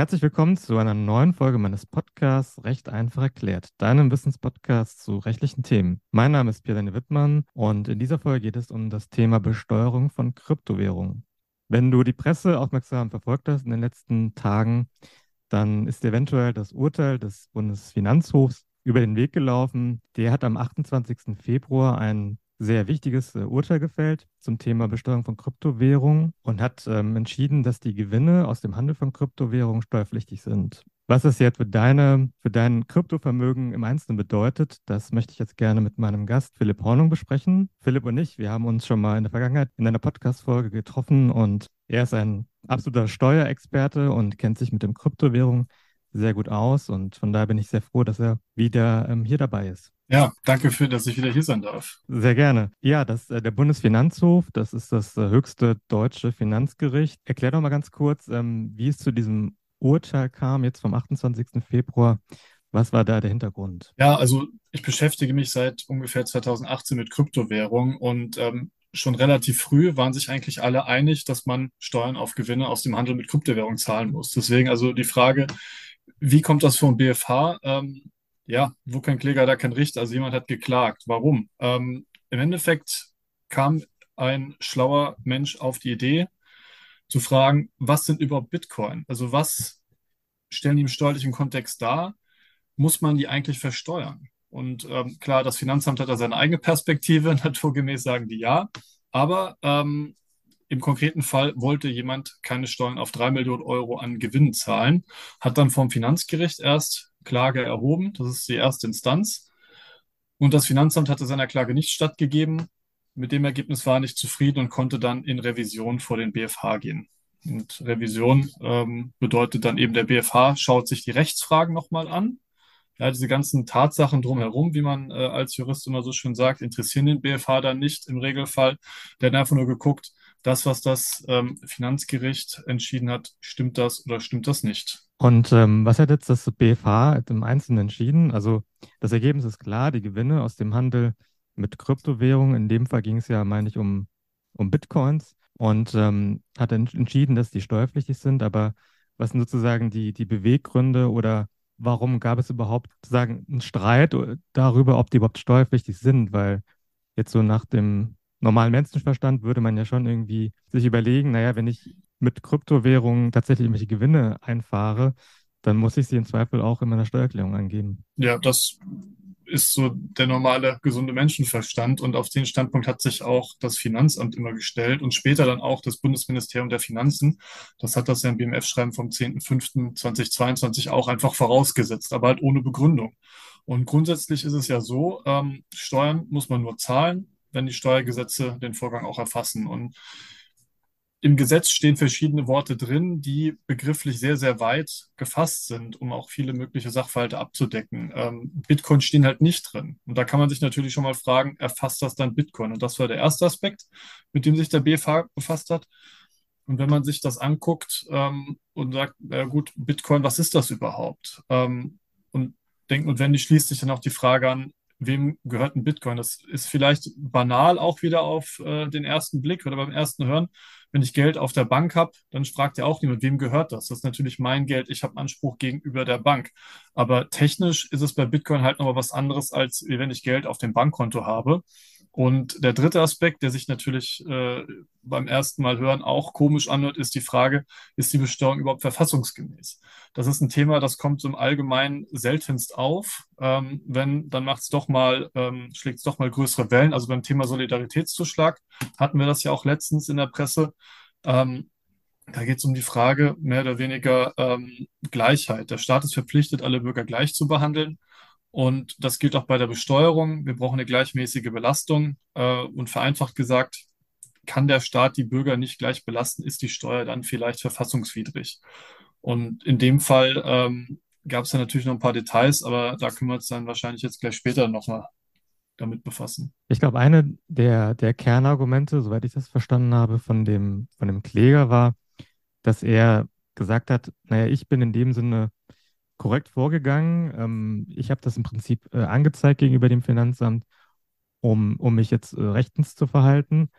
Herzlich willkommen zu einer neuen Folge meines Podcasts Recht einfach erklärt, deinem Wissenspodcast zu rechtlichen Themen. Mein Name ist Pierre Wittmann und in dieser Folge geht es um das Thema Besteuerung von Kryptowährungen. Wenn du die Presse aufmerksam verfolgt hast in den letzten Tagen, dann ist eventuell das Urteil des Bundesfinanzhofs über den Weg gelaufen. Der hat am 28. Februar ein sehr wichtiges äh, Urteil gefällt zum Thema Besteuerung von Kryptowährungen und hat ähm, entschieden, dass die Gewinne aus dem Handel von Kryptowährungen steuerpflichtig sind. Was das jetzt für, deine, für dein Kryptovermögen im Einzelnen bedeutet, das möchte ich jetzt gerne mit meinem Gast Philipp Hornung besprechen. Philipp und ich, wir haben uns schon mal in der Vergangenheit in einer Podcast-Folge getroffen und er ist ein absoluter Steuerexperte und kennt sich mit dem Kryptowährungen sehr gut aus und von daher bin ich sehr froh, dass er wieder ähm, hier dabei ist. Ja, danke für, dass ich wieder hier sein darf. Sehr gerne. Ja, das, äh, der Bundesfinanzhof, das ist das äh, höchste deutsche Finanzgericht. Erklär doch mal ganz kurz, ähm, wie es zu diesem Urteil kam, jetzt vom 28. Februar. Was war da der Hintergrund? Ja, also ich beschäftige mich seit ungefähr 2018 mit Kryptowährungen und ähm, schon relativ früh waren sich eigentlich alle einig, dass man Steuern auf Gewinne aus dem Handel mit Kryptowährungen zahlen muss. Deswegen also die Frage, wie kommt das vom BFH? Ähm, ja, wo kein Kläger, da kein Richter. Also jemand hat geklagt. Warum? Ähm, Im Endeffekt kam ein schlauer Mensch auf die Idee zu fragen, was sind überhaupt Bitcoin? Also was stellen die im steuerlichen Kontext dar? Muss man die eigentlich versteuern? Und ähm, klar, das Finanzamt hat da seine eigene Perspektive. Naturgemäß sagen die ja. Aber ähm, im konkreten Fall wollte jemand keine Steuern auf drei Millionen Euro an Gewinn zahlen, hat dann vom Finanzgericht erst Klage erhoben. Das ist die erste Instanz. Und das Finanzamt hatte seiner Klage nicht stattgegeben. Mit dem Ergebnis war er nicht zufrieden und konnte dann in Revision vor den BFH gehen. Und Revision ähm, bedeutet dann eben, der BFH schaut sich die Rechtsfragen nochmal an. Ja, diese ganzen Tatsachen drumherum, wie man äh, als Jurist immer so schön sagt, interessieren den BFH dann nicht im Regelfall. Der hat einfach nur geguckt, das, was das ähm, Finanzgericht entschieden hat, stimmt das oder stimmt das nicht? Und ähm, was hat jetzt das BFH im Einzelnen entschieden? Also das Ergebnis ist klar, die Gewinne aus dem Handel mit Kryptowährungen, in dem Fall ging es ja, meine ich, um, um Bitcoins und ähm, hat entschieden, dass die steuerpflichtig sind. Aber was sind sozusagen die, die Beweggründe oder warum gab es überhaupt sozusagen einen Streit darüber, ob die überhaupt steuerpflichtig sind? Weil jetzt so nach dem normalen Menschenverstand würde man ja schon irgendwie sich überlegen, naja, wenn ich mit Kryptowährungen tatsächlich irgendwelche Gewinne einfahre, dann muss ich sie im Zweifel auch in meiner Steuererklärung angeben. Ja, das ist so der normale gesunde Menschenverstand und auf den Standpunkt hat sich auch das Finanzamt immer gestellt und später dann auch das Bundesministerium der Finanzen. Das hat das ja im BMF-Schreiben vom 10.05.2022 auch einfach vorausgesetzt, aber halt ohne Begründung. Und grundsätzlich ist es ja so, ähm, Steuern muss man nur zahlen, wenn die Steuergesetze den Vorgang auch erfassen. Und im Gesetz stehen verschiedene Worte drin, die begrifflich sehr, sehr weit gefasst sind, um auch viele mögliche Sachverhalte abzudecken. Ähm, Bitcoin stehen halt nicht drin. Und da kann man sich natürlich schon mal fragen, erfasst das dann Bitcoin? Und das war der erste Aspekt, mit dem sich der BFH befasst hat. Und wenn man sich das anguckt ähm, und sagt, ja gut, Bitcoin, was ist das überhaupt? Ähm, und denkt notwendig schließt sich dann auch die Frage an, wem gehört ein Bitcoin? Das ist vielleicht banal auch wieder auf äh, den ersten Blick oder beim ersten Hören. Wenn ich Geld auf der Bank habe, dann fragt ja auch niemand, wem gehört das? Das ist natürlich mein Geld, ich habe Anspruch gegenüber der Bank. Aber technisch ist es bei Bitcoin halt nochmal was anderes, als wenn ich Geld auf dem Bankkonto habe. Und der dritte Aspekt, der sich natürlich äh, beim ersten Mal hören auch komisch anhört, ist die Frage, ist die Besteuerung überhaupt verfassungsgemäß? Das ist ein Thema, das kommt im Allgemeinen seltenst auf. Ähm, wenn, dann macht es doch mal, ähm, schlägt es doch mal größere Wellen. Also beim Thema Solidaritätszuschlag hatten wir das ja auch letztens in der Presse. Ähm, da geht es um die Frage mehr oder weniger ähm, Gleichheit. Der Staat ist verpflichtet, alle Bürger gleich zu behandeln. Und das gilt auch bei der Besteuerung. Wir brauchen eine gleichmäßige Belastung. Äh, und vereinfacht gesagt, kann der Staat die Bürger nicht gleich belasten, ist die Steuer dann vielleicht verfassungswidrig. Und in dem Fall ähm, gab es dann natürlich noch ein paar Details, aber da können wir uns dann wahrscheinlich jetzt gleich später nochmal damit befassen. Ich glaube, eine der, der Kernargumente, soweit ich das verstanden habe, von dem, von dem Kläger war, dass er gesagt hat, naja, ich bin in dem Sinne korrekt vorgegangen. Ähm, ich habe das im Prinzip äh, angezeigt gegenüber dem Finanzamt, um, um mich jetzt äh, rechtens zu verhalten.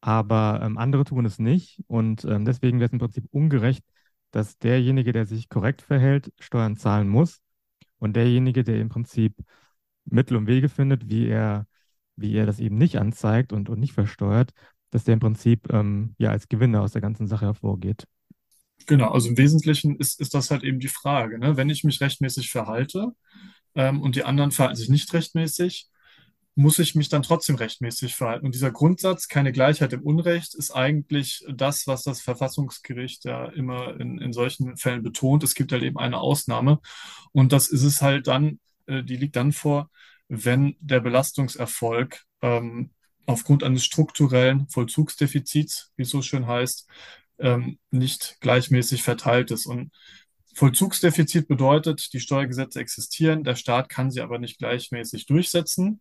Aber ähm, andere tun es nicht. Und ähm, deswegen wäre es im Prinzip ungerecht, dass derjenige, der sich korrekt verhält, Steuern zahlen muss und derjenige, der im Prinzip Mittel und Wege findet, wie er, wie er das eben nicht anzeigt und, und nicht versteuert, dass der im Prinzip ähm, ja als Gewinner aus der ganzen Sache hervorgeht. Genau, also im Wesentlichen ist, ist das halt eben die Frage. Ne? Wenn ich mich rechtmäßig verhalte ähm, und die anderen verhalten sich nicht rechtmäßig, muss ich mich dann trotzdem rechtmäßig verhalten. Und dieser Grundsatz, keine Gleichheit im Unrecht, ist eigentlich das, was das Verfassungsgericht ja immer in, in solchen Fällen betont. Es gibt halt eben eine Ausnahme. Und das ist es halt dann, äh, die liegt dann vor, wenn der Belastungserfolg ähm, aufgrund eines strukturellen Vollzugsdefizits, wie es so schön heißt, ähm, nicht gleichmäßig verteilt ist. Und Vollzugsdefizit bedeutet, die Steuergesetze existieren, der Staat kann sie aber nicht gleichmäßig durchsetzen.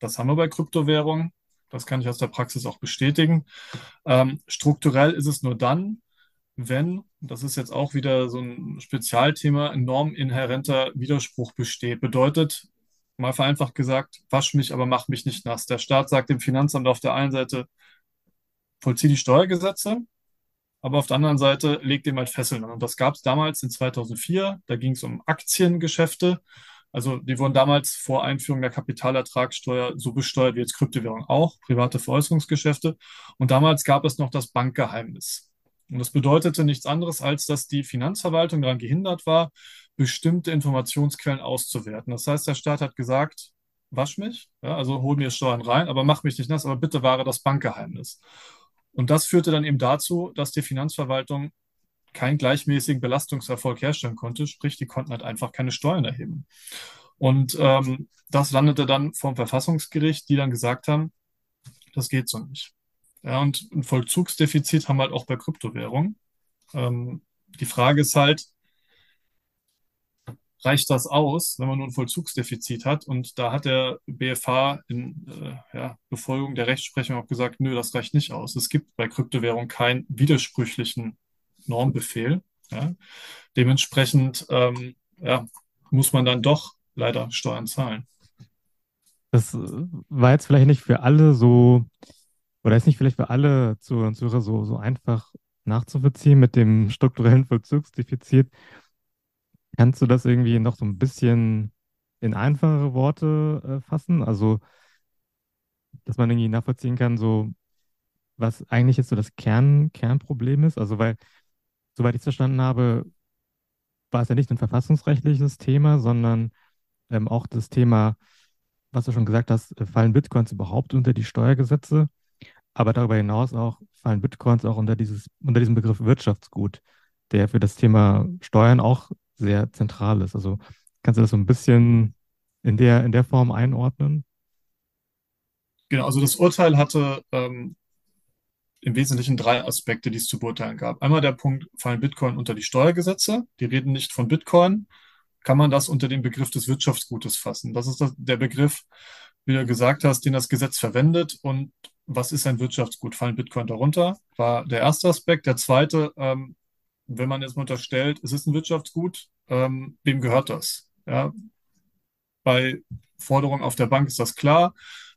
Das haben wir bei Kryptowährungen. Das kann ich aus der Praxis auch bestätigen. Ähm, strukturell ist es nur dann, wenn, das ist jetzt auch wieder so ein Spezialthema, ein norminhärenter Widerspruch besteht. Bedeutet, mal vereinfacht gesagt, wasch mich, aber mach mich nicht nass. Der Staat sagt dem Finanzamt auf der einen Seite, vollzieh die Steuergesetze, aber auf der anderen Seite legt dem halt Fesseln an. Und das gab es damals in 2004. Da ging es um Aktiengeschäfte. Also die wurden damals vor Einführung der Kapitalertragssteuer so besteuert wie jetzt Kryptowährung auch, private Veräußerungsgeschäfte. Und damals gab es noch das Bankgeheimnis. Und das bedeutete nichts anderes, als dass die Finanzverwaltung daran gehindert war, bestimmte Informationsquellen auszuwerten. Das heißt, der Staat hat gesagt, wasch mich, ja, also hol mir Steuern rein, aber mach mich nicht nass, aber bitte wahre das Bankgeheimnis. Und das führte dann eben dazu, dass die Finanzverwaltung keinen gleichmäßigen Belastungserfolg herstellen konnte. Sprich, die konnten halt einfach keine Steuern erheben. Und ähm, das landete dann vom Verfassungsgericht, die dann gesagt haben, das geht so nicht. Ja, und ein Vollzugsdefizit haben wir halt auch bei Kryptowährungen. Ähm, die Frage ist halt, reicht das aus, wenn man nur ein Vollzugsdefizit hat? Und da hat der BFH in äh, ja, Befolgung der Rechtsprechung auch gesagt, nö, das reicht nicht aus. Es gibt bei Kryptowährungen keinen widersprüchlichen Normbefehl. Ja. Dementsprechend ja, muss man dann doch leider Steuern zahlen. Das war jetzt vielleicht nicht für alle so, oder ist nicht vielleicht für alle Zuhörer und Zuhörer so, so einfach nachzuvollziehen mit dem strukturellen Vollzugsdefizit. Kannst du das irgendwie noch so ein bisschen in einfachere Worte äh, fassen? Also, dass man irgendwie nachvollziehen kann, so was eigentlich jetzt so das Kern, Kernproblem ist. Also, weil soweit ich es verstanden habe, war es ja nicht ein verfassungsrechtliches Thema, sondern ähm, auch das Thema, was du schon gesagt hast, äh, fallen Bitcoins überhaupt unter die Steuergesetze? Aber darüber hinaus auch fallen Bitcoins auch unter dieses, unter diesen Begriff Wirtschaftsgut, der für das Thema Steuern auch sehr zentral ist. Also kannst du das so ein bisschen in der, in der Form einordnen? Genau, also das Urteil hatte ähm, im Wesentlichen drei Aspekte, die es zu beurteilen gab. Einmal der Punkt, fallen Bitcoin unter die Steuergesetze? Die reden nicht von Bitcoin. Kann man das unter den Begriff des Wirtschaftsgutes fassen? Das ist das, der Begriff, wie du gesagt hast, den das Gesetz verwendet. Und was ist ein Wirtschaftsgut? Fallen Bitcoin darunter? War der erste Aspekt. Der zweite, ähm, wenn man jetzt mal unterstellt, es ist ein Wirtschaftsgut, ähm, wem gehört das? Ja, bei Forderungen auf der Bank ist das klar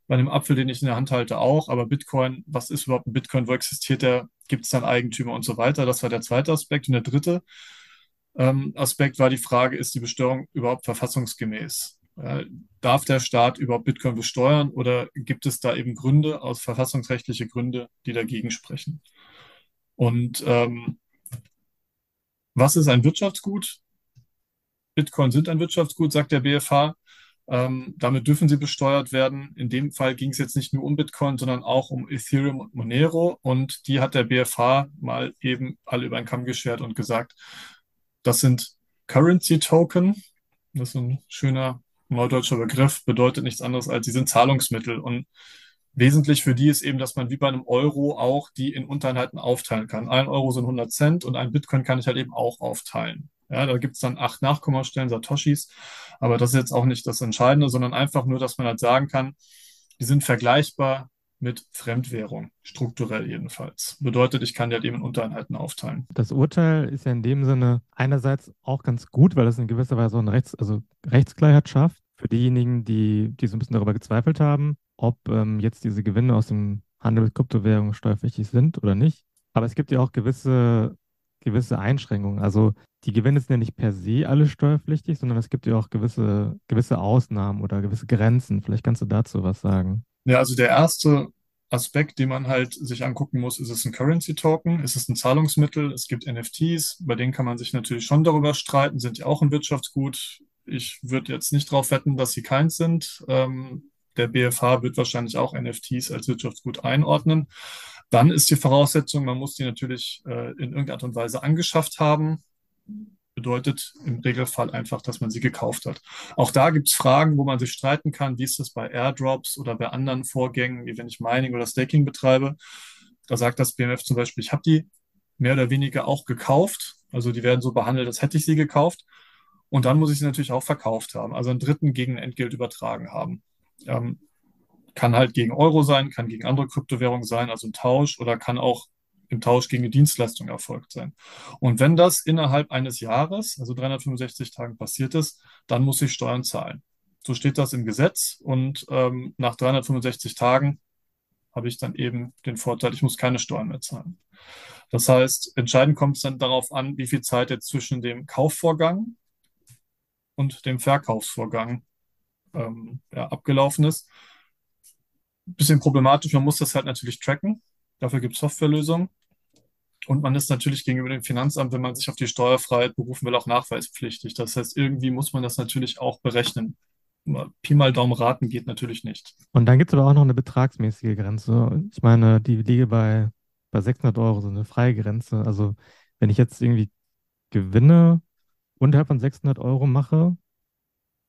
bei dem Apfel, den ich in der Hand halte, auch. Aber Bitcoin, was ist überhaupt ein Bitcoin? Wo existiert der? Gibt es dann Eigentümer und so weiter? Das war der zweite Aspekt. Und der dritte ähm, Aspekt war die Frage, ist die Besteuerung überhaupt verfassungsgemäß? Äh, darf der Staat überhaupt Bitcoin besteuern oder gibt es da eben Gründe, aus verfassungsrechtliche Gründe, die dagegen sprechen? Und ähm, was ist ein Wirtschaftsgut? Bitcoin sind ein Wirtschaftsgut, sagt der BFH. Ähm, damit dürfen sie besteuert werden. In dem Fall ging es jetzt nicht nur um Bitcoin, sondern auch um Ethereum und Monero. Und die hat der BFH mal eben alle über einen Kamm geschert und gesagt, das sind Currency Token. Das ist ein schöner neudeutscher Begriff, bedeutet nichts anderes als, sie sind Zahlungsmittel. Und wesentlich für die ist eben, dass man wie bei einem Euro auch die in Untereinheiten aufteilen kann. Ein Euro sind 100 Cent und ein Bitcoin kann ich halt eben auch aufteilen. Ja, da gibt es dann acht Nachkommastellen, Satoshis. Aber das ist jetzt auch nicht das Entscheidende, sondern einfach nur, dass man halt sagen kann, die sind vergleichbar mit Fremdwährung, strukturell jedenfalls. Bedeutet, ich kann die halt eben in Untereinheiten aufteilen. Das Urteil ist ja in dem Sinne einerseits auch ganz gut, weil es in gewisser Weise auch eine Rechts-, also Rechtsklarheit schafft für diejenigen, die, die so ein bisschen darüber gezweifelt haben, ob ähm, jetzt diese Gewinne aus dem Handel mit Kryptowährungen steuerpflichtig sind oder nicht. Aber es gibt ja auch gewisse gewisse Einschränkungen. Also die Gewinne sind ja nicht per se alle steuerpflichtig, sondern es gibt ja auch gewisse, gewisse Ausnahmen oder gewisse Grenzen. Vielleicht kannst du dazu was sagen. Ja, also der erste Aspekt, den man halt sich angucken muss, ist es ein Currency Token, ist es ein Zahlungsmittel, es gibt NFTs, bei denen kann man sich natürlich schon darüber streiten, sind die auch ein Wirtschaftsgut. Ich würde jetzt nicht darauf wetten, dass sie keins sind. Ähm, der BFH wird wahrscheinlich auch NFTs als Wirtschaftsgut einordnen. Dann ist die Voraussetzung, man muss die natürlich äh, in irgendeiner Art und Weise angeschafft haben. Bedeutet im Regelfall einfach, dass man sie gekauft hat. Auch da gibt es Fragen, wo man sich streiten kann. Wie ist das bei Airdrops oder bei anderen Vorgängen, wie wenn ich Mining oder Staking betreibe? Da sagt das BMF zum Beispiel, ich habe die mehr oder weniger auch gekauft. Also die werden so behandelt, als hätte ich sie gekauft. Und dann muss ich sie natürlich auch verkauft haben, also einen Dritten gegen Entgelt übertragen haben. Ähm, kann halt gegen Euro sein, kann gegen andere Kryptowährungen sein, also ein Tausch oder kann auch im Tausch gegen eine Dienstleistung erfolgt sein. Und wenn das innerhalb eines Jahres, also 365 Tagen passiert ist, dann muss ich Steuern zahlen. So steht das im Gesetz und ähm, nach 365 Tagen habe ich dann eben den Vorteil, ich muss keine Steuern mehr zahlen. Das heißt, entscheidend kommt es dann darauf an, wie viel Zeit jetzt zwischen dem Kaufvorgang und dem Verkaufsvorgang ähm, ja, abgelaufen ist bisschen problematisch. Man muss das halt natürlich tracken. Dafür gibt es Softwarelösungen. Und man ist natürlich gegenüber dem Finanzamt, wenn man sich auf die Steuerfreiheit berufen will, auch nachweispflichtig. Das heißt, irgendwie muss man das natürlich auch berechnen. Pi mal Daumen raten geht natürlich nicht. Und dann gibt es aber auch noch eine betragsmäßige Grenze. Ich meine, die liege bei, bei 600 Euro, so eine freie Grenze. Also wenn ich jetzt irgendwie Gewinne unterhalb von 600 Euro mache,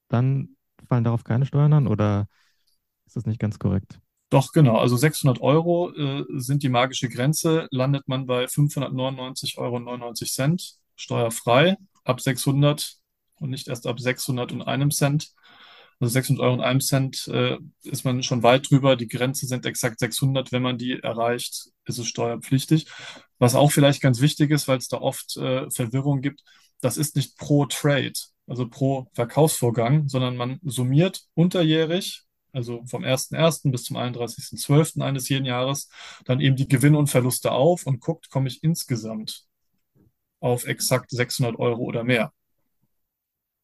dann fallen darauf keine Steuern an oder ist das nicht ganz korrekt? Doch, genau. Also 600 Euro äh, sind die magische Grenze. Landet man bei 599,99 Euro steuerfrei ab 600 und nicht erst ab 600 und einem Cent. Also 600 Euro und einem Cent äh, ist man schon weit drüber. Die Grenze sind exakt 600. Wenn man die erreicht, ist es steuerpflichtig. Was auch vielleicht ganz wichtig ist, weil es da oft äh, Verwirrung gibt, das ist nicht pro Trade, also pro Verkaufsvorgang, sondern man summiert unterjährig also vom 1.1. bis zum 31.12. eines jeden Jahres, dann eben die Gewinne und Verluste auf und guckt, komme ich insgesamt auf exakt 600 Euro oder mehr.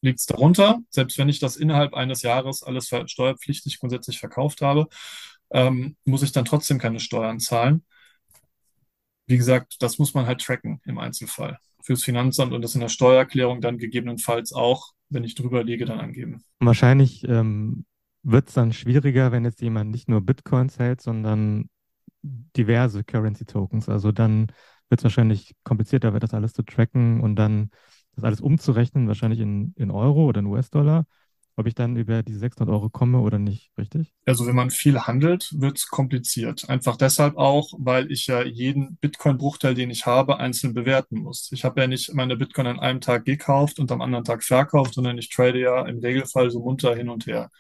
Liegt es darunter, selbst wenn ich das innerhalb eines Jahres alles steuerpflichtig grundsätzlich verkauft habe, ähm, muss ich dann trotzdem keine Steuern zahlen. Wie gesagt, das muss man halt tracken im Einzelfall fürs Finanzamt und das in der Steuererklärung dann gegebenenfalls auch, wenn ich drüber liege, dann angeben. Wahrscheinlich ähm, wird es dann schwieriger, wenn jetzt jemand nicht nur Bitcoins hält, sondern diverse Currency Tokens. Also dann wird es wahrscheinlich komplizierter, wird das alles zu tracken und dann das alles umzurechnen, wahrscheinlich in, in Euro oder in US-Dollar ob ich dann über die 600 Euro komme oder nicht, richtig? Also wenn man viel handelt, wird es kompliziert. Einfach deshalb auch, weil ich ja jeden Bitcoin-Bruchteil, den ich habe, einzeln bewerten muss. Ich habe ja nicht meine Bitcoin an einem Tag gekauft und am anderen Tag verkauft, sondern ich trade ja im Regelfall so munter hin und her.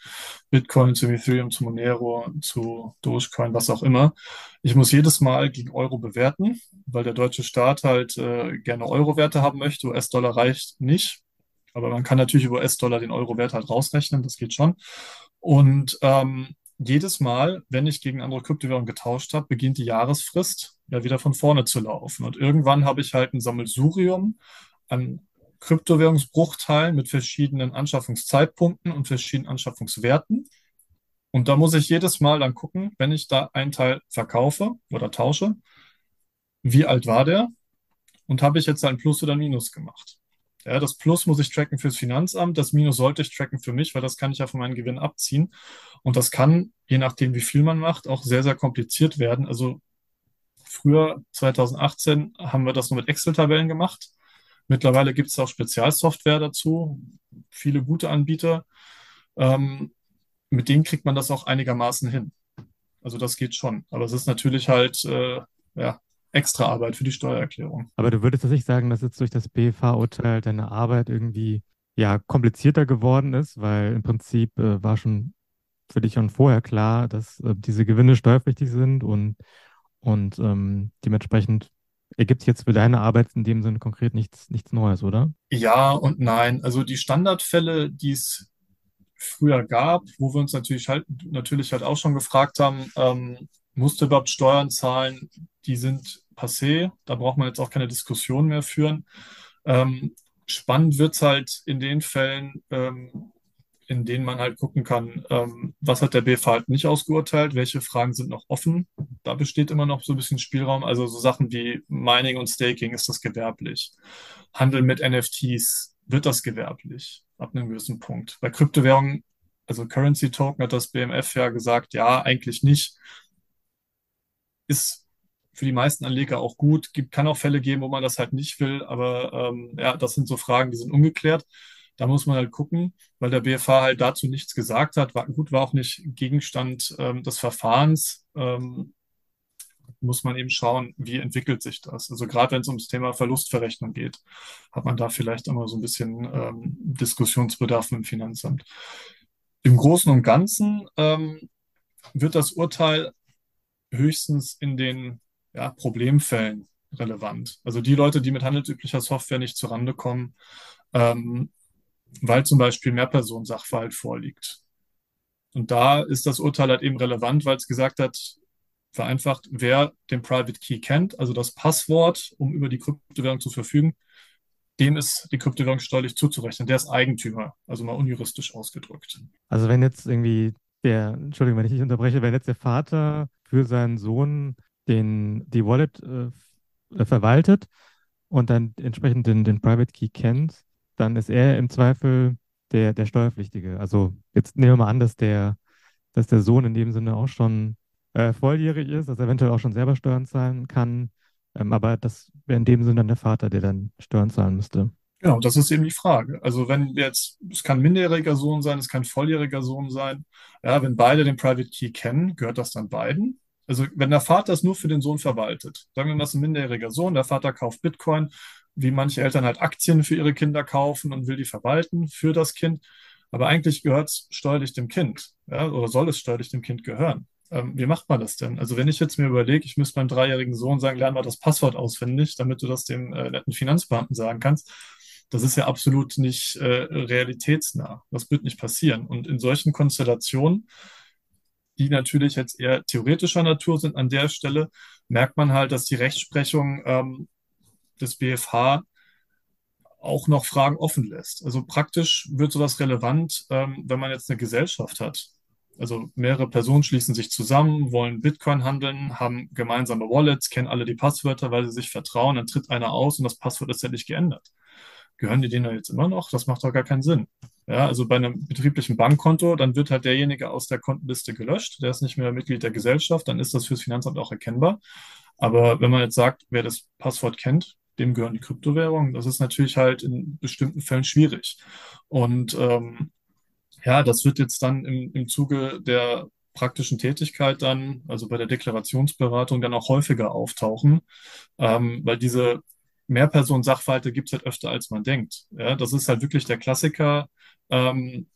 Bitcoin zu Ethereum, zu Monero, zu Dogecoin, was auch immer. Ich muss jedes Mal gegen Euro bewerten, weil der deutsche Staat halt äh, gerne Euro-Werte haben möchte. US-Dollar reicht nicht. Aber man kann natürlich über US-Dollar den Euro-Wert halt rausrechnen, das geht schon. Und ähm, jedes Mal, wenn ich gegen andere Kryptowährungen getauscht habe, beginnt die Jahresfrist ja wieder von vorne zu laufen. Und irgendwann habe ich halt ein Sammelsurium an Kryptowährungsbruchteilen mit verschiedenen Anschaffungszeitpunkten und verschiedenen Anschaffungswerten. Und da muss ich jedes Mal dann gucken, wenn ich da einen Teil verkaufe oder tausche, wie alt war der und habe ich jetzt ein Plus oder Minus gemacht. Ja, das Plus muss ich tracken fürs Finanzamt, das Minus sollte ich tracken für mich, weil das kann ich ja von meinem Gewinn abziehen. Und das kann, je nachdem, wie viel man macht, auch sehr, sehr kompliziert werden. Also früher, 2018, haben wir das nur mit Excel-Tabellen gemacht. Mittlerweile gibt es auch Spezialsoftware dazu, viele gute Anbieter. Ähm, mit denen kriegt man das auch einigermaßen hin. Also das geht schon. Aber es ist natürlich halt, äh, ja, extra Arbeit für die Steuererklärung. Aber du würdest nicht sagen, dass jetzt durch das BFH-Urteil deine Arbeit irgendwie ja komplizierter geworden ist, weil im Prinzip äh, war schon für dich schon vorher klar, dass äh, diese Gewinne steuerpflichtig sind und, und ähm, dementsprechend ergibt jetzt für deine Arbeit in dem Sinne konkret nichts, nichts Neues, oder? Ja und nein. Also die Standardfälle, die es früher gab, wo wir uns natürlich halt, natürlich halt auch schon gefragt haben, ähm, musst du überhaupt Steuern zahlen? die sind passé. Da braucht man jetzt auch keine Diskussion mehr führen. Ähm, spannend wird es halt in den Fällen, ähm, in denen man halt gucken kann, ähm, was hat der BFH halt nicht ausgeurteilt, welche Fragen sind noch offen. Da besteht immer noch so ein bisschen Spielraum. Also so Sachen wie Mining und Staking, ist das gewerblich? Handel mit NFTs, wird das gewerblich ab einem gewissen Punkt? Bei Kryptowährungen, also Currency Token, hat das BMF ja gesagt, ja, eigentlich nicht. Ist für die meisten Anleger auch gut. Gibt, kann auch Fälle geben, wo man das halt nicht will, aber ähm, ja, das sind so Fragen, die sind ungeklärt. Da muss man halt gucken, weil der BFH halt dazu nichts gesagt hat. War, gut, war auch nicht Gegenstand ähm, des Verfahrens. Ähm, muss man eben schauen, wie entwickelt sich das. Also gerade wenn es ums Thema Verlustverrechnung geht, hat man da vielleicht immer so ein bisschen ähm, Diskussionsbedarf dem Finanzamt. Im Großen und Ganzen ähm, wird das Urteil höchstens in den ja, Problemfällen relevant. Also die Leute, die mit handelsüblicher Software nicht zurande kommen, ähm, weil zum Beispiel Mehrpersonen-Sachverhalt vorliegt. Und da ist das Urteil halt eben relevant, weil es gesagt hat, vereinfacht, wer den Private Key kennt, also das Passwort, um über die Kryptowährung zu verfügen, dem ist die Kryptowährung steuerlich zuzurechnen. Der ist Eigentümer, also mal unjuristisch ausgedrückt. Also wenn jetzt irgendwie der, Entschuldigung, wenn ich dich unterbreche, wenn jetzt der Vater für seinen Sohn den, die Wallet äh, äh, verwaltet und dann entsprechend den, den Private Key kennt, dann ist er im Zweifel der, der Steuerpflichtige. Also jetzt nehmen wir mal an, dass der, dass der Sohn in dem Sinne auch schon äh, volljährig ist, dass er eventuell auch schon selber Steuern zahlen kann. Ähm, aber das wäre in dem Sinne dann der Vater, der dann Steuern zahlen müsste. Genau, das ist eben die Frage. Also wenn jetzt, es kann minderjähriger Sohn sein, es kann volljähriger Sohn sein. Ja, wenn beide den Private Key kennen, gehört das dann beiden. Also wenn der Vater es nur für den Sohn verwaltet, sagen wir mal, es ist ein minderjähriger Sohn, der Vater kauft Bitcoin, wie manche Eltern halt Aktien für ihre Kinder kaufen und will die verwalten für das Kind. Aber eigentlich gehört es steuerlich dem Kind, ja, oder soll es steuerlich dem Kind gehören. Ähm, wie macht man das denn? Also wenn ich jetzt mir überlege, ich müsste meinem dreijährigen Sohn sagen, lern mal das Passwort auswendig, damit du das dem äh, netten Finanzbeamten sagen kannst, das ist ja absolut nicht äh, realitätsnah. Das wird nicht passieren. Und in solchen Konstellationen, die natürlich jetzt eher theoretischer Natur sind, an der Stelle merkt man halt, dass die Rechtsprechung ähm, des BFH auch noch Fragen offen lässt. Also praktisch wird sowas relevant, ähm, wenn man jetzt eine Gesellschaft hat. Also mehrere Personen schließen sich zusammen, wollen Bitcoin handeln, haben gemeinsame Wallets, kennen alle die Passwörter, weil sie sich vertrauen, dann tritt einer aus und das Passwort ist ja nicht geändert. Gehören die denen jetzt immer noch? Das macht doch gar keinen Sinn. Ja, also bei einem betrieblichen Bankkonto, dann wird halt derjenige aus der Kontenliste gelöscht, der ist nicht mehr Mitglied der Gesellschaft, dann ist das fürs Finanzamt auch erkennbar. Aber wenn man jetzt sagt, wer das Passwort kennt, dem gehören die Kryptowährungen. Das ist natürlich halt in bestimmten Fällen schwierig. Und ähm, ja, das wird jetzt dann im, im Zuge der praktischen Tätigkeit dann, also bei der Deklarationsberatung, dann auch häufiger auftauchen, ähm, weil diese Mehrpersonen-Sachverhalte gibt es halt öfter, als man denkt. Ja, das ist halt wirklich der Klassiker, ähm,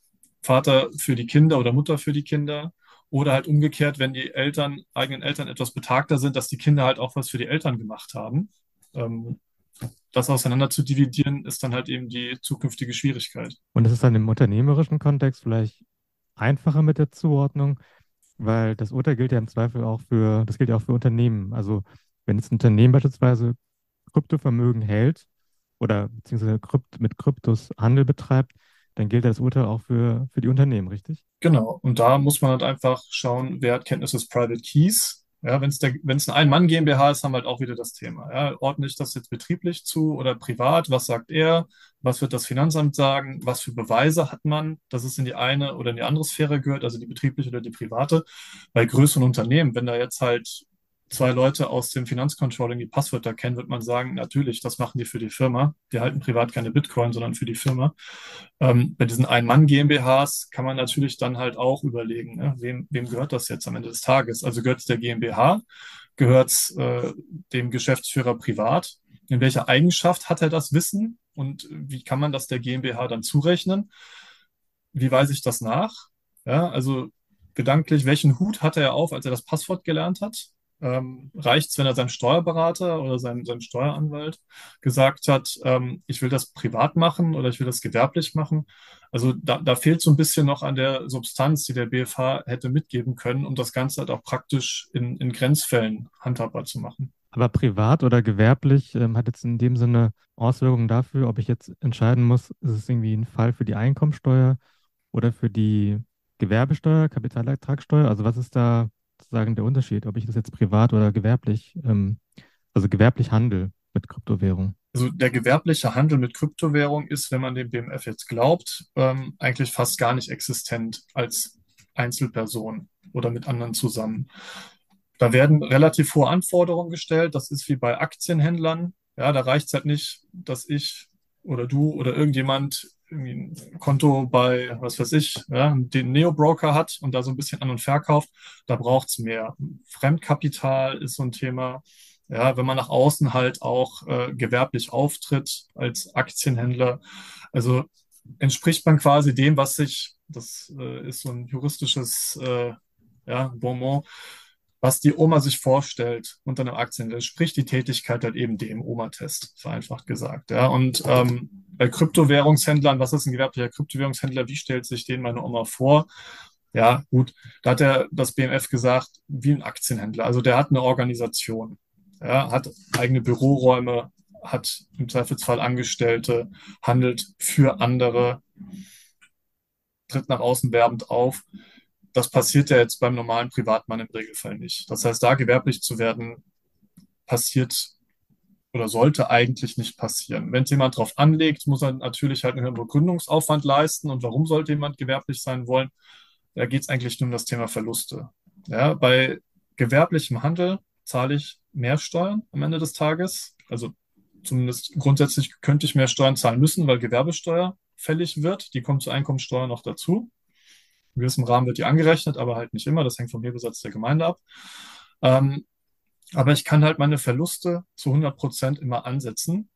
Vater für die Kinder oder Mutter für die Kinder. Oder halt umgekehrt, wenn die Eltern, eigenen Eltern etwas betagter sind, dass die Kinder halt auch was für die Eltern gemacht haben. Ähm, das auseinander zu dividieren, ist dann halt eben die zukünftige Schwierigkeit. Und es ist dann im unternehmerischen Kontext vielleicht einfacher mit der Zuordnung, weil das Urteil gilt ja im Zweifel auch für, das gilt ja auch für Unternehmen. Also wenn jetzt ein Unternehmen beispielsweise Kryptovermögen hält oder beziehungsweise Krypt, mit Kryptos Handel betreibt, dann gilt das Urteil auch für, für die Unternehmen, richtig? Genau. Und da muss man halt einfach schauen, wer hat Kenntnis des Private Keys ja, wenn es eine Ein-Mann GmbH ist, haben wir halt auch wieder das Thema. Ja, ordne ich das jetzt betrieblich zu oder privat? Was sagt er? Was wird das Finanzamt sagen? Was für Beweise hat man, dass es in die eine oder in die andere Sphäre gehört, also die betriebliche oder die private? Bei größeren Unternehmen, wenn da jetzt halt zwei Leute aus dem Finanzcontrolling die Passwörter kennen, wird man sagen, natürlich, das machen die für die Firma. Die halten privat keine Bitcoin, sondern für die Firma. Ähm, bei diesen Ein-Mann-GmbHs kann man natürlich dann halt auch überlegen, ne, wem, wem gehört das jetzt am Ende des Tages? Also gehört es der GmbH? Gehört es äh, dem Geschäftsführer privat? In welcher Eigenschaft hat er das Wissen? Und wie kann man das der GmbH dann zurechnen? Wie weise ich das nach? Ja, also gedanklich, welchen Hut hatte er auf, als er das Passwort gelernt hat? Ähm, reicht es, wenn er seinem Steuerberater oder seinem, seinem Steueranwalt gesagt hat, ähm, ich will das privat machen oder ich will das gewerblich machen. Also da, da fehlt so ein bisschen noch an der Substanz, die der BFH hätte mitgeben können, um das Ganze halt auch praktisch in, in Grenzfällen handhabbar zu machen. Aber privat oder gewerblich ähm, hat jetzt in dem Sinne Auswirkungen dafür, ob ich jetzt entscheiden muss, ist es irgendwie ein Fall für die Einkommensteuer oder für die Gewerbesteuer, Kapitalertragssteuer? Also was ist da sozusagen der Unterschied, ob ich das jetzt privat oder gewerblich, ähm, also gewerblich handel mit Kryptowährung? Also der gewerbliche Handel mit Kryptowährung ist, wenn man dem BMF jetzt glaubt, ähm, eigentlich fast gar nicht existent als Einzelperson oder mit anderen zusammen. Da werden relativ hohe Anforderungen gestellt. Das ist wie bei Aktienhändlern. Ja, da reicht es halt nicht, dass ich oder du oder irgendjemand ein Konto bei, was weiß ich, ja, den Neo-Broker hat und da so ein bisschen an und verkauft. Da braucht es mehr. Fremdkapital ist so ein Thema. Ja, wenn man nach außen halt auch äh, gewerblich auftritt als Aktienhändler, also entspricht man quasi dem, was sich, das äh, ist so ein juristisches äh, ja, Bonbon, was die Oma sich vorstellt unter einem Aktienhändler, spricht die Tätigkeit halt eben dem Oma-Test, vereinfacht gesagt. Ja. Und ähm, bei Kryptowährungshändlern, was ist ein gewerblicher Kryptowährungshändler? Wie stellt sich den meine Oma vor? Ja, gut, da hat er das BMF gesagt, wie ein Aktienhändler. Also der hat eine Organisation, ja, hat eigene Büroräume, hat im Zweifelsfall Angestellte, handelt für andere, tritt nach außen werbend auf. Das passiert ja jetzt beim normalen Privatmann im Regelfall nicht. Das heißt, da gewerblich zu werden, passiert oder sollte eigentlich nicht passieren. Wenn jemand drauf anlegt, muss er natürlich halt einen Begründungsaufwand leisten. Und warum sollte jemand gewerblich sein wollen? Da geht es eigentlich nur um das Thema Verluste. Ja, bei gewerblichem Handel zahle ich mehr Steuern am Ende des Tages. Also zumindest grundsätzlich könnte ich mehr Steuern zahlen müssen, weil Gewerbesteuer fällig wird. Die kommt zur Einkommensteuer noch dazu. In gewissem Rahmen wird die angerechnet, aber halt nicht immer. Das hängt vom Hebesatz der Gemeinde ab. Ähm, aber ich kann halt meine Verluste zu 100 Prozent immer ansetzen.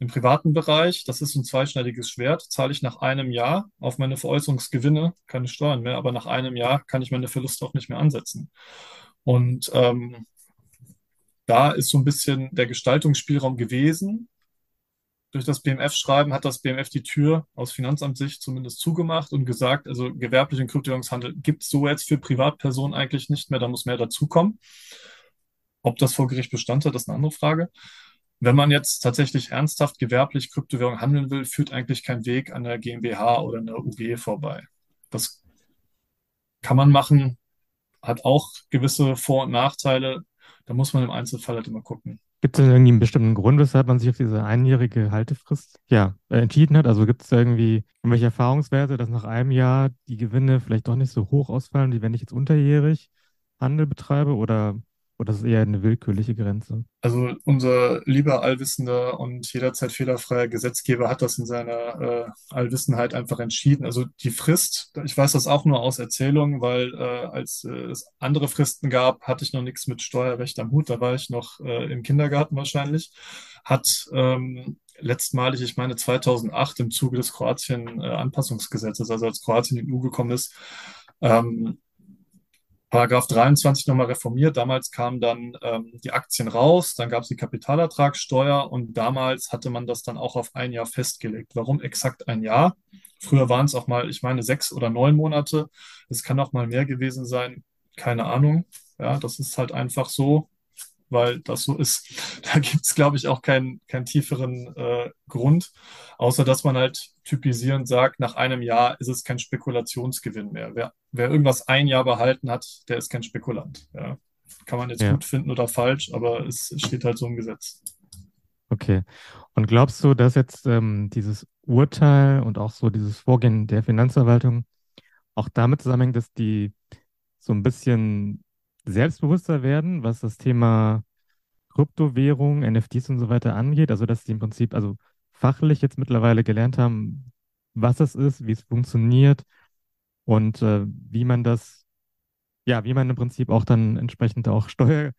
Im privaten Bereich, das ist ein zweischneidiges Schwert, zahle ich nach einem Jahr auf meine Veräußerungsgewinne keine Steuern mehr, aber nach einem Jahr kann ich meine Verluste auch nicht mehr ansetzen. Und ähm, da ist so ein bisschen der Gestaltungsspielraum gewesen. Durch das BMF-Schreiben hat das BMF die Tür aus Finanzamtssicht zumindest zugemacht und gesagt, also gewerblichen Kryptowährungshandel gibt es so jetzt für Privatpersonen eigentlich nicht mehr, da muss mehr dazukommen. Ob das vor Gericht Bestand hat, ist eine andere Frage. Wenn man jetzt tatsächlich ernsthaft gewerblich Kryptowährung handeln will, führt eigentlich kein Weg an der GmbH oder einer UG vorbei. Das kann man machen, hat auch gewisse Vor- und Nachteile. Da muss man im Einzelfall halt immer gucken. Gibt es denn irgendwie einen bestimmten Grund, weshalb man sich auf diese einjährige Haltefrist ja, äh, entschieden hat? Also gibt es irgendwie irgendwelche Erfahrungswerte, dass nach einem Jahr die Gewinne vielleicht doch nicht so hoch ausfallen, wie wenn ich jetzt unterjährig Handel betreibe? Oder oder ist es eher eine willkürliche Grenze? Also unser lieber allwissender und jederzeit fehlerfreier Gesetzgeber hat das in seiner äh, Allwissenheit einfach entschieden. Also die Frist, ich weiß das auch nur aus Erzählungen, weil äh, als äh, es andere Fristen gab, hatte ich noch nichts mit Steuerrecht am Hut. Da war ich noch äh, im Kindergarten wahrscheinlich. Hat ähm, letztmalig, ich meine 2008 im Zuge des Kroatien-Anpassungsgesetzes, also als Kroatien in die EU gekommen ist, ähm, Paragraph 23 nochmal reformiert. Damals kamen dann ähm, die Aktien raus, dann gab es die Kapitalertragssteuer und damals hatte man das dann auch auf ein Jahr festgelegt. Warum exakt ein Jahr? Früher waren es auch mal, ich meine, sechs oder neun Monate. Es kann auch mal mehr gewesen sein. Keine Ahnung. Ja, das ist halt einfach so weil das so ist. Da gibt es, glaube ich, auch keinen, keinen tieferen äh, Grund, außer dass man halt typisierend sagt, nach einem Jahr ist es kein Spekulationsgewinn mehr. Wer, wer irgendwas ein Jahr behalten hat, der ist kein Spekulant. Ja. Kann man jetzt ja. gut finden oder falsch, aber es steht halt so im Gesetz. Okay. Und glaubst du, dass jetzt ähm, dieses Urteil und auch so dieses Vorgehen der Finanzverwaltung auch damit zusammenhängt, dass die so ein bisschen selbstbewusster werden, was das Thema Kryptowährung, NFTs und so weiter angeht. Also, dass sie im Prinzip, also fachlich jetzt mittlerweile gelernt haben, was es ist, wie es funktioniert und äh, wie man das, ja, wie man im Prinzip auch dann entsprechend auch Steuer,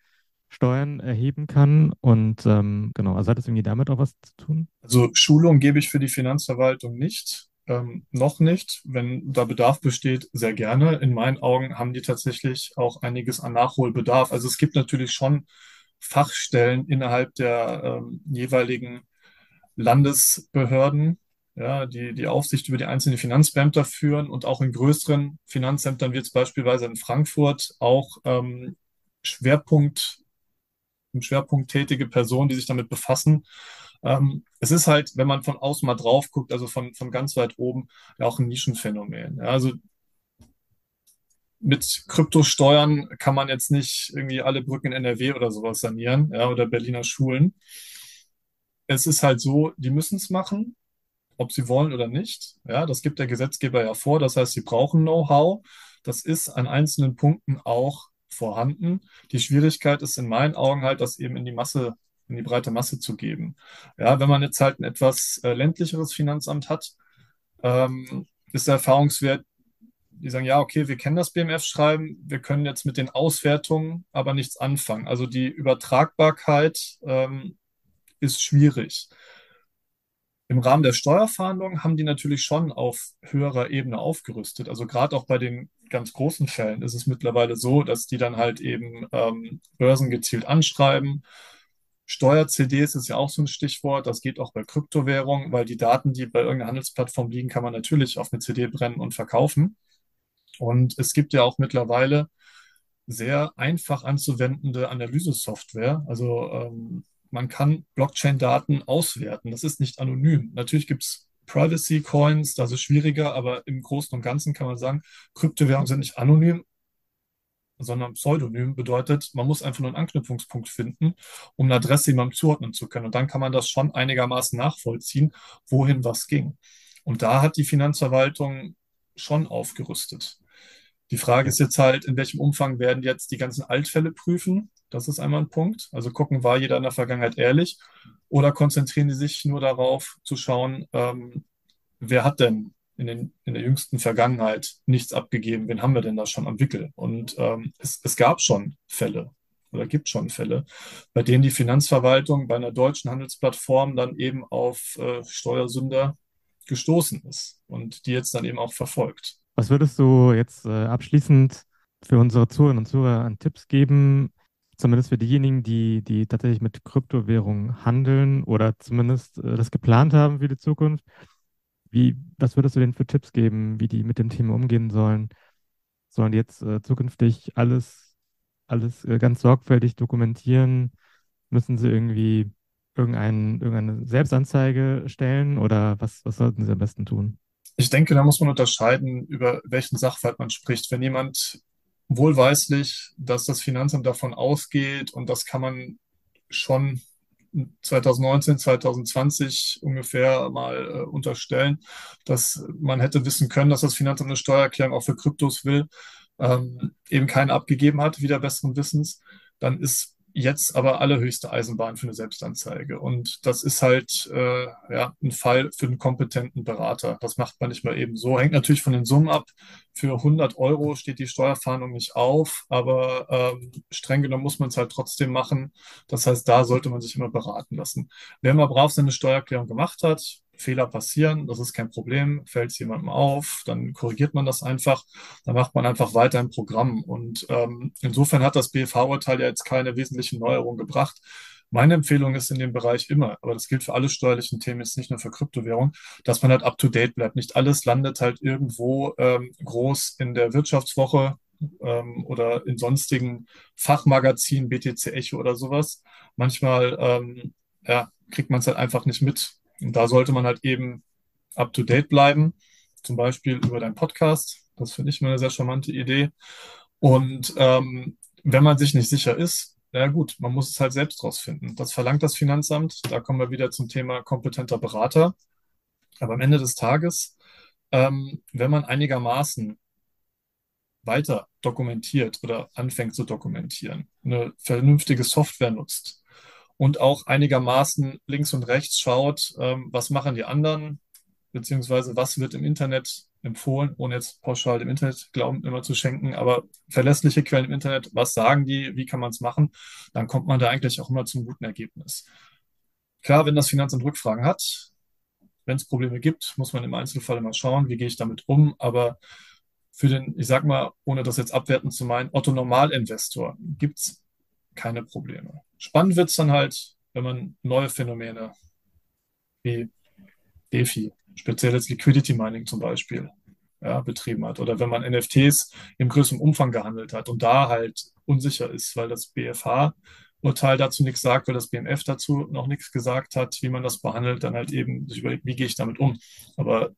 Steuern erheben kann. Und ähm, genau, also hat das irgendwie damit auch was zu tun? Also Schulung gebe ich für die Finanzverwaltung nicht. Ähm, noch nicht. Wenn da Bedarf besteht, sehr gerne. In meinen Augen haben die tatsächlich auch einiges an Nachholbedarf. Also es gibt natürlich schon Fachstellen innerhalb der ähm, jeweiligen Landesbehörden, ja, die die Aufsicht über die einzelnen Finanzbeamter führen und auch in größeren Finanzämtern, wie jetzt beispielsweise in Frankfurt, auch ähm, Schwerpunkt, im Schwerpunkt tätige Personen, die sich damit befassen. Ähm, es ist halt, wenn man von außen mal drauf guckt, also von, von ganz weit oben, ja auch ein Nischenphänomen. Ja, also mit Kryptosteuern kann man jetzt nicht irgendwie alle Brücken in NRW oder sowas sanieren, ja, oder Berliner Schulen. Es ist halt so, die müssen es machen, ob sie wollen oder nicht. Ja, das gibt der Gesetzgeber ja vor. Das heißt, sie brauchen Know-how. Das ist an einzelnen Punkten auch vorhanden. Die Schwierigkeit ist in meinen Augen halt, das eben in die Masse, in die breite Masse zu geben. Ja, wenn man jetzt halt ein etwas äh, ländlicheres Finanzamt hat, ähm, ist der Erfahrungswert, die sagen, ja, okay, wir kennen das BMF-Schreiben, wir können jetzt mit den Auswertungen aber nichts anfangen. Also die Übertragbarkeit ähm, ist schwierig. Im Rahmen der Steuerfahndung haben die natürlich schon auf höherer Ebene aufgerüstet. Also gerade auch bei den ganz großen Fällen ist es mittlerweile so, dass die dann halt eben ähm, Börsen gezielt anschreiben. Steuer-CDs ist ja auch so ein Stichwort. Das geht auch bei Kryptowährungen, weil die Daten, die bei irgendeiner Handelsplattform liegen, kann man natürlich auf eine CD brennen und verkaufen. Und es gibt ja auch mittlerweile sehr einfach anzuwendende Analyse-Software. Also ähm, man kann Blockchain-Daten auswerten. Das ist nicht anonym. Natürlich gibt es Privacy-Coins, das ist schwieriger, aber im Großen und Ganzen kann man sagen, Kryptowährungen sind nicht anonym, sondern pseudonym. Bedeutet, man muss einfach nur einen Anknüpfungspunkt finden, um eine Adresse jemandem zuordnen zu können. Und dann kann man das schon einigermaßen nachvollziehen, wohin was ging. Und da hat die Finanzverwaltung schon aufgerüstet. Die Frage ist jetzt halt, in welchem Umfang werden jetzt die ganzen Altfälle prüfen? Das ist einmal ein Punkt. Also gucken, war jeder in der Vergangenheit ehrlich? Oder konzentrieren die sich nur darauf zu schauen, ähm, wer hat denn in, den, in der jüngsten Vergangenheit nichts abgegeben? Wen haben wir denn da schon am Wickel? Und ähm, es, es gab schon Fälle oder gibt schon Fälle, bei denen die Finanzverwaltung bei einer deutschen Handelsplattform dann eben auf äh, Steuersünder gestoßen ist und die jetzt dann eben auch verfolgt. Was würdest du jetzt äh, abschließend für unsere Zuhörerinnen und Zuhörer an Tipps geben, zumindest für diejenigen, die, die tatsächlich mit Kryptowährungen handeln oder zumindest äh, das geplant haben für die Zukunft? Wie, was würdest du denen für Tipps geben, wie die mit dem Thema umgehen sollen? Sollen die jetzt äh, zukünftig alles, alles äh, ganz sorgfältig dokumentieren? Müssen sie irgendwie irgendein, irgendeine Selbstanzeige stellen oder was, was sollten sie am besten tun? Ich denke, da muss man unterscheiden, über welchen Sachverhalt man spricht. Wenn jemand wohlweislich, dass das Finanzamt davon ausgeht und das kann man schon 2019, 2020 ungefähr mal äh, unterstellen, dass man hätte wissen können, dass das Finanzamt eine Steuererklärung auch für Kryptos will, ähm, eben keine abgegeben hat, wieder besseren Wissens, dann ist jetzt aber allerhöchste Eisenbahn für eine Selbstanzeige. Und das ist halt äh, ja, ein Fall für einen kompetenten Berater. Das macht man nicht mal eben so. Hängt natürlich von den Summen ab. Für 100 Euro steht die Steuerfahndung nicht auf, aber ähm, streng genommen muss man es halt trotzdem machen. Das heißt, da sollte man sich immer beraten lassen. Wer mal brav seine Steuererklärung gemacht hat, Fehler passieren, das ist kein Problem, fällt es jemandem auf, dann korrigiert man das einfach, dann macht man einfach weiter im Programm. Und ähm, insofern hat das BFH-Urteil ja jetzt keine wesentlichen Neuerungen gebracht. Meine Empfehlung ist in dem Bereich immer, aber das gilt für alle steuerlichen Themen, jetzt nicht nur für Kryptowährung, dass man halt up-to-date bleibt. Nicht alles landet halt irgendwo ähm, groß in der Wirtschaftswoche ähm, oder in sonstigen Fachmagazinen, BTC Echo oder sowas. Manchmal ähm, ja, kriegt man es halt einfach nicht mit. Und da sollte man halt eben up to date bleiben, zum Beispiel über deinen Podcast. Das finde ich mal eine sehr charmante Idee. Und ähm, wenn man sich nicht sicher ist, ja gut, man muss es halt selbst rausfinden. Das verlangt das Finanzamt. Da kommen wir wieder zum Thema kompetenter Berater. Aber am Ende des Tages, ähm, wenn man einigermaßen weiter dokumentiert oder anfängt zu dokumentieren, eine vernünftige Software nutzt, und auch einigermaßen links und rechts schaut, ähm, was machen die anderen, beziehungsweise was wird im Internet empfohlen, ohne jetzt pauschal dem Internet Glauben immer zu schenken, aber verlässliche Quellen im Internet, was sagen die, wie kann man es machen, dann kommt man da eigentlich auch immer zum guten Ergebnis. Klar, wenn das Finanzamt Rückfragen hat, wenn es Probleme gibt, muss man im Einzelfall immer schauen, wie gehe ich damit um. Aber für den, ich sag mal, ohne das jetzt abwerten zu meinen, Otto Normalinvestor gibt es keine Probleme. Spannend wird es dann halt, wenn man neue Phänomene wie DeFi, spezielles Liquidity Mining zum Beispiel, ja, betrieben hat. Oder wenn man NFTs im größeren Umfang gehandelt hat und da halt unsicher ist, weil das BFH-Urteil dazu nichts sagt, weil das BMF dazu noch nichts gesagt hat, wie man das behandelt, dann halt eben sich überlegt, wie gehe ich damit um. Aber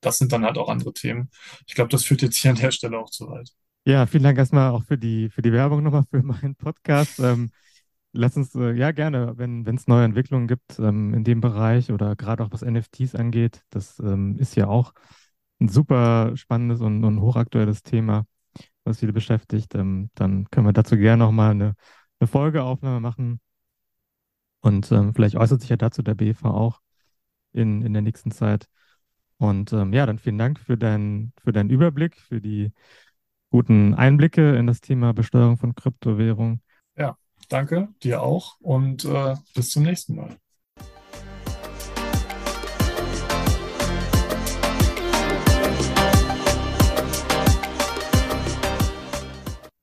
das sind dann halt auch andere Themen. Ich glaube, das führt jetzt hier an der Stelle auch zu weit. Ja, vielen Dank erstmal auch für die, für die Werbung nochmal für meinen Podcast. Ähm, lass uns, äh, ja, gerne, wenn es neue Entwicklungen gibt ähm, in dem Bereich oder gerade auch was NFTs angeht, das ähm, ist ja auch ein super spannendes und, und hochaktuelles Thema, was viele beschäftigt. Ähm, dann können wir dazu gerne nochmal eine, eine Folgeaufnahme machen. Und ähm, vielleicht äußert sich ja dazu der BV auch in, in der nächsten Zeit. Und ähm, ja, dann vielen Dank für, dein, für deinen Überblick, für die guten Einblicke in das Thema Besteuerung von Kryptowährungen. Ja, danke, dir auch und äh, bis zum nächsten Mal.